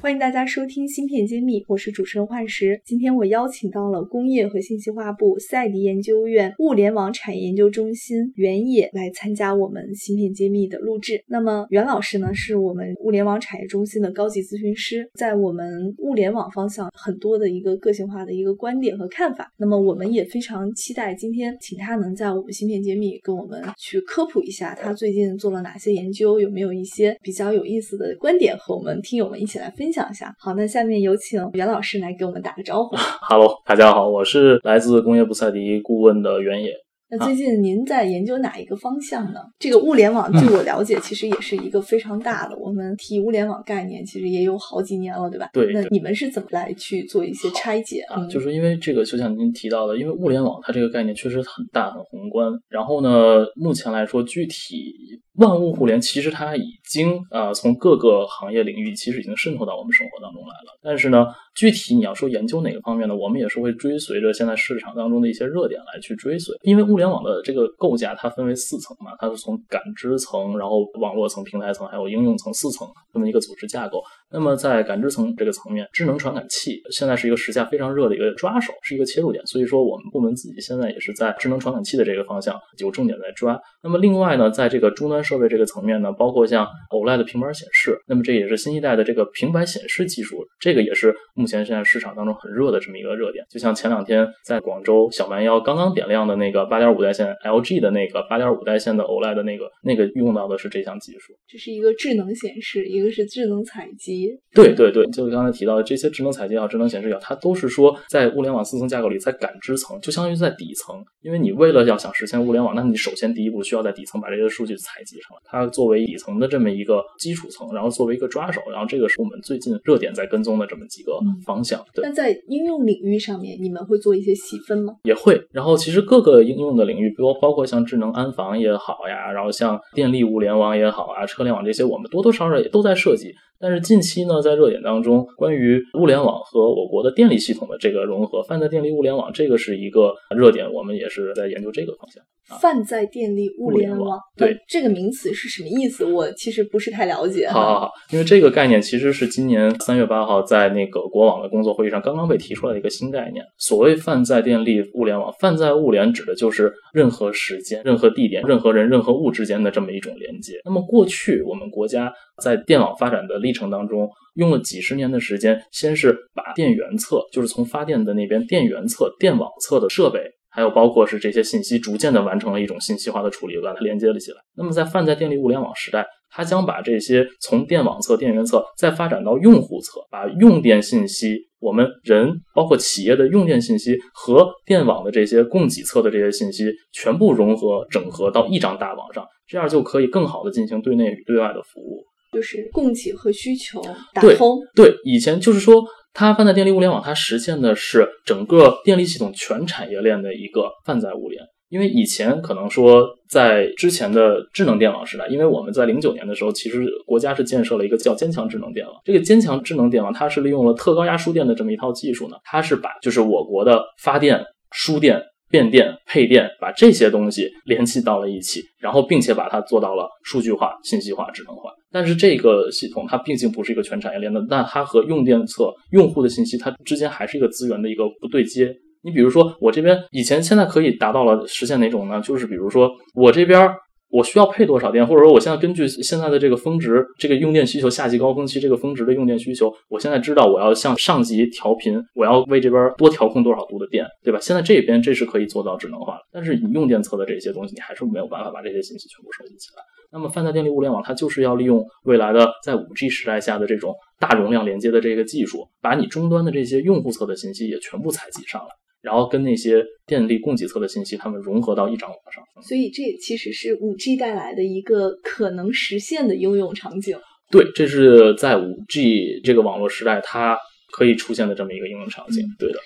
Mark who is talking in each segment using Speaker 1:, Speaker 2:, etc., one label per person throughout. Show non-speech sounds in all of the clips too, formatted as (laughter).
Speaker 1: 欢迎大家收听《芯片揭秘》，我是主持人幻石。今天我邀请到了工业和信息化部赛迪研究院物联网产业研究中心袁野来参加我们《芯片揭秘》的录制。那么袁老师呢，是我们物联网产业中心的高级咨询师，在我们物联网方向很多的一个个性化的一个观点和看法。那么我们也非常期待今天请他能在我们《芯片揭秘》跟我们去科普一下他最近做了哪些研究，有没有一些比较有意思的观点和我们听友们一起来分享。讲一下，好，那下面有请袁老师来给我们打个招呼。(laughs)
Speaker 2: Hello，大家好，我是来自工业布赛迪顾问的袁野。
Speaker 1: 那最近您在研究哪一个方向呢？这个物联网，据我了解，其实也是一个非常大的。我们提物联网概念，其实也有好几年了，对吧？
Speaker 2: 对。
Speaker 1: 那你们是怎么来去做一些拆解
Speaker 2: 啊？就是因为这个，就像您提到的，因为物联网它这个概念确实很大、很宏观。然后呢，目前来说，具体万物互联，其实它已经啊，从各个行业领域其实已经渗透到我们生活当中来了。但是呢，具体你要说研究哪个方面呢？我们也是会追随着现在市场当中的一些热点来去追随。因为物联网的这个构架它分为四层嘛，它是从感知层，然后网络层、平台层，还有应用层四层这么一个组织架构。那么在感知层这个层面，智能传感器现在是一个时下非常热的一个抓手，是一个切入点。所以说，我们部门自己现在也是在智能传感器的这个方向有重点在抓。那么另外呢，在这个终端设备这个层面呢，包括像 OLED 的平板显示，那么这也是新一代的这个平板显示技术，这个也是目前现在市场当中很热的这么一个热点。就像前两天在广州小蛮腰刚刚点亮的那个八点五代线 LG 的那个八点五代线的 OLED 的那个那个用到的是这项技术。
Speaker 1: 这是一个智能显示，一个是智能采集。
Speaker 2: 对对对，就是刚才提到的这些智能采集也好，智能显示也好，它都是说在物联网四层架构里，在感知层就相当于在底层。因为你为了要想实现物联网，那你首先第一步需要在底层把这些数据采集上来。它作为底层的这么一个基础层，然后作为一个抓手，然后这个是我们最近热点在跟踪的这么几个方向。对。
Speaker 1: 那在应用领域上面，你们会做一些细分吗？
Speaker 2: 也会。然后其实各个应用的领域，包包括像智能安防也好呀，然后像电力物联网也好啊，车联网这些，我们多多少少也都在设计。但是近期呢，在热点当中，关于物联网和我国的电力系统的这个融合，泛在电力物联网，这个是一个热点，我们也是在研究这个方向。
Speaker 1: 泛在电力物联
Speaker 2: 网，对
Speaker 1: 这个名词是什么意思？我其实不是太了解。
Speaker 2: 好好好，因为这个概念其实是今年三月八号在那个国网的工作会议上刚刚被提出来的一个新概念。所谓泛在电力物联网，泛在物联指的就是任何时间、任何地点、任何人、任何物之间的这么一种连接。那么过去我们国家在电网发展的历程当中，用了几十年的时间，先是把电源侧，就是从发电的那边电源侧、电网侧的设备。还有包括是这些信息逐渐的完成了一种信息化的处理，把它连接了起来。那么在泛在电力物联网时代，它将把这些从电网侧、电源侧再发展到用户侧，把用电信息、我们人包括企业的用电信息和电网的这些供给侧的这些信息全部融合整合到一张大网上，这样就可以更好的进行对内与对外的服务，
Speaker 1: 就是供给和需求打
Speaker 2: 通。对，以前就是说。它泛在电力物联网，它实现的是整个电力系统全产业链的一个泛在物联。因为以前可能说，在之前的智能电网时代，因为我们在零九年的时候，其实国家是建设了一个叫坚强智能电网。这个坚强智能电网，它是利用了特高压输电的这么一套技术呢，它是把就是我国的发电、输电。变电、配电，把这些东西联系到了一起，然后并且把它做到了数据化、信息化、智能化。但是这个系统它毕竟不是一个全产业链的，那它和用电侧用户的信息，它之间还是一个资源的一个不对接。你比如说，我这边以前现在可以达到了实现哪种呢？就是比如说我这边。我需要配多少电，或者说我现在根据现在的这个峰值，这个用电需求，夏季高峰期这个峰值的用电需求，我现在知道我要向上级调频，我要为这边多调控多少度的电，对吧？现在这边这是可以做到智能化的，但是你用电侧的这些东西，你还是没有办法把这些信息全部收集起来。那么泛在电力物联网，它就是要利用未来的在五 G 时代下的这种大容量连接的这个技术，把你终端的这些用户侧的信息也全部采集上来。然后跟那些电力供给侧的信息，它们融合到一张网上。
Speaker 1: 所以这其实是五 G 带来的一个可能实现的应用场景。
Speaker 2: 对，这是在五 G 这个网络时代它可以出现的这么一个应用场景。对的。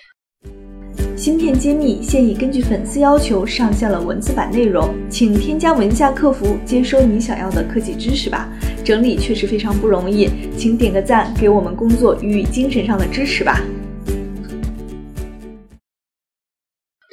Speaker 1: 芯片揭秘现已根据粉丝要求上线了文字版内容，请添加文下客服接收你想要的科技知识吧。整理确实非常不容易，请点个赞，给我们工作予以精神上的支持吧。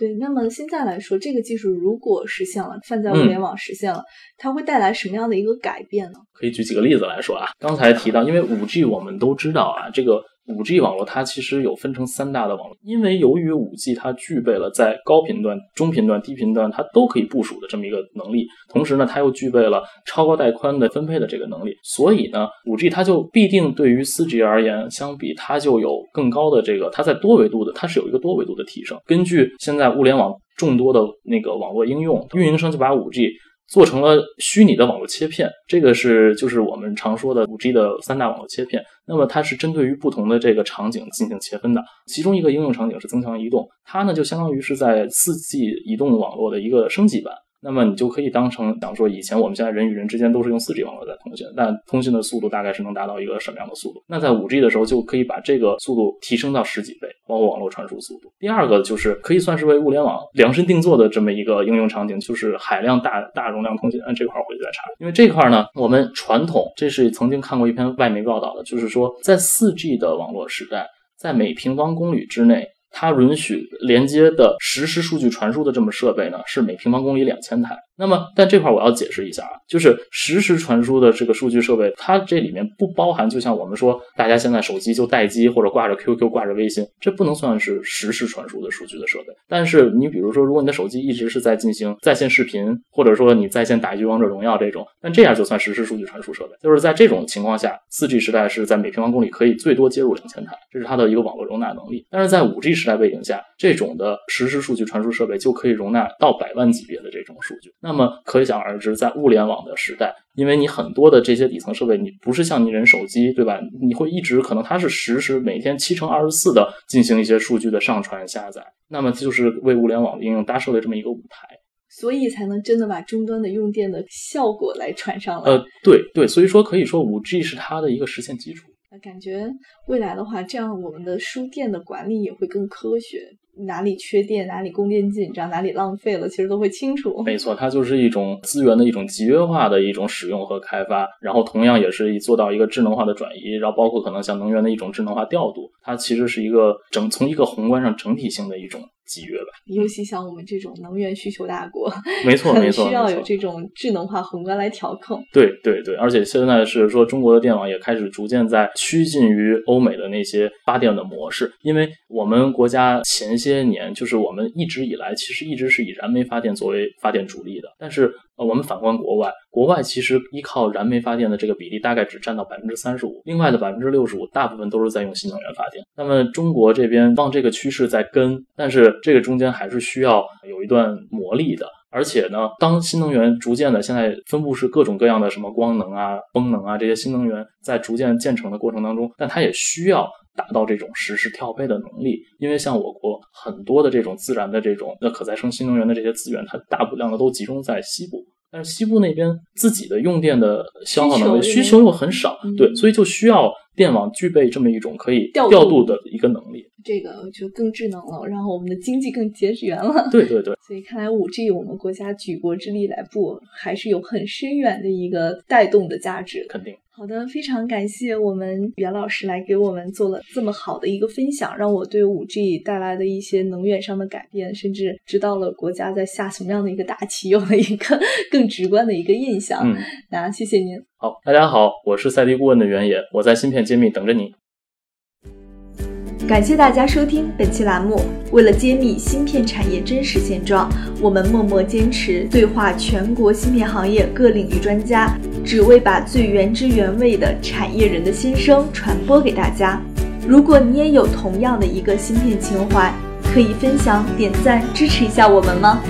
Speaker 1: 对，那么现在来说，这个技术如果实现了，泛在物联网实现了，它会带来什么样的一个改变呢？
Speaker 2: 可以举几个例子来说啊。刚才提到，因为五 G 我们都知道啊，这个。五 G 网络它其实有分成三大的网络，因为由于五 G 它具备了在高频段、中频段、低频段它都可以部署的这么一个能力，同时呢，它又具备了超高带宽的分配的这个能力，所以呢，五 G 它就必定对于四 G 而言相比，它就有更高的这个，它在多维度的，它是有一个多维度的提升。根据现在物联网众多的那个网络应用，运营商就把五 G。做成了虚拟的网络切片，这个是就是我们常说的五 G 的三大网络切片。那么它是针对于不同的这个场景进行切分的。其中一个应用场景是增强移动，它呢就相当于是在四 G 移动网络的一个升级版。那么你就可以当成，比方说以前我们现在人与人之间都是用 4G 网络在通信，但通信的速度大概是能达到一个什么样的速度？那在 5G 的时候就可以把这个速度提升到十几倍，包括网络传输速度。第二个就是可以算是为物联网量身定做的这么一个应用场景，就是海量大大容量通信。按这块回去再查，因为这块呢，我们传统这是曾经看过一篇外媒报道的，就是说在 4G 的网络时代，在每平方公里之内。它允许连接的实时数据传输的这么设备呢，是每平方公里两千台。那么，但这块我要解释一下啊，就是实时传输的这个数据设备，它这里面不包含，就像我们说，大家现在手机就待机或者挂着 QQ、挂着微信，这不能算是实时传输的数据的设备。但是你比如说，如果你的手机一直是在进行在线视频，或者说你在线打一局王者荣耀这种，那这样就算实时数据传输设备。就是在这种情况下，4G 时代是在每平方公里可以最多接入两千台，这是它的一个网络容纳能力。但是在 5G 时代背景下，这种的实时数据传输设备就可以容纳到百万级别的这种数据。那么可想而而知，在物联网的时代，因为你很多的这些底层设备，你不是像你人手机，对吧？你会一直可能它是实时每天七乘二十四的进行一些数据的上传下载，那么就是为物联网的应用搭设了这么一个舞台，
Speaker 1: 所以才能真的把终端的用电的效果来传上来。
Speaker 2: 呃，对对，所以说可以说五 G 是它的一个实现基础。
Speaker 1: 感觉未来的话，这样我们的输电的管理也会更科学。哪里缺电，哪里供电紧张，哪里浪费了，其实都会清楚。
Speaker 2: 没错，它就是一种资源的一种集约化的一种使用和开发，然后同样也是做到一个智能化的转移，然后包括可能像能源的一种智能化调度，它其实是一个整从一个宏观上整体性的一种。集约吧，
Speaker 1: 尤其像我们这种能源需求大国，
Speaker 2: 没错没错，
Speaker 1: 需要有这种智能化宏观来调控。
Speaker 2: 对对对，而且现在是说中国的电网也开始逐渐在趋近于欧美的那些发电的模式，因为我们国家前这些年就是我们一直以来其实一直是以燃煤发电作为发电主力的，但是。呃，我们反观国外，国外其实依靠燃煤发电的这个比例大概只占到百分之三十五，另外的百分之六十五大部分都是在用新能源发电。那么中国这边往这个趋势在跟，但是这个中间还是需要有一段磨砺的。而且呢，当新能源逐渐的现在分布是各种各样的什么光能啊、风能啊这些新能源在逐渐建成的过程当中，但它也需要达到这种实时调配的能力，因为像我国很多的这种自然的这种那可再生新能源的这些资源，它大部量的都集中在西部。但是西部那边自己的用电的消耗能力需求又很少，对，所以就需要电网具备这么一种可以调度的一个能力。
Speaker 1: 这个就更智能了，然后我们的经济更节源了。
Speaker 2: 对对对，
Speaker 1: 所以看来五 G 我们国家举国之力来布，还是有很深远的一个带动的价值。
Speaker 2: 肯定。
Speaker 1: 好的，非常感谢我们袁老师来给我们做了这么好的一个分享，让我对五 G 带来的一些能源上的改变，甚至知道了国家在下什么样的一个大棋，有了一个 (laughs) 更直观的一个印象。
Speaker 2: 嗯，
Speaker 1: 那谢谢您。
Speaker 2: 好，大家好，我是赛迪顾问的袁野，我在芯片揭秘等着你。
Speaker 1: 感谢大家收听本期栏目。为了揭秘芯片产业真实现状，我们默默坚持对话全国芯片行业各领域专家，只为把最原汁原味的产业人的心声传播给大家。如果你也有同样的一个芯片情怀，可以分享、点赞、支持一下我们吗？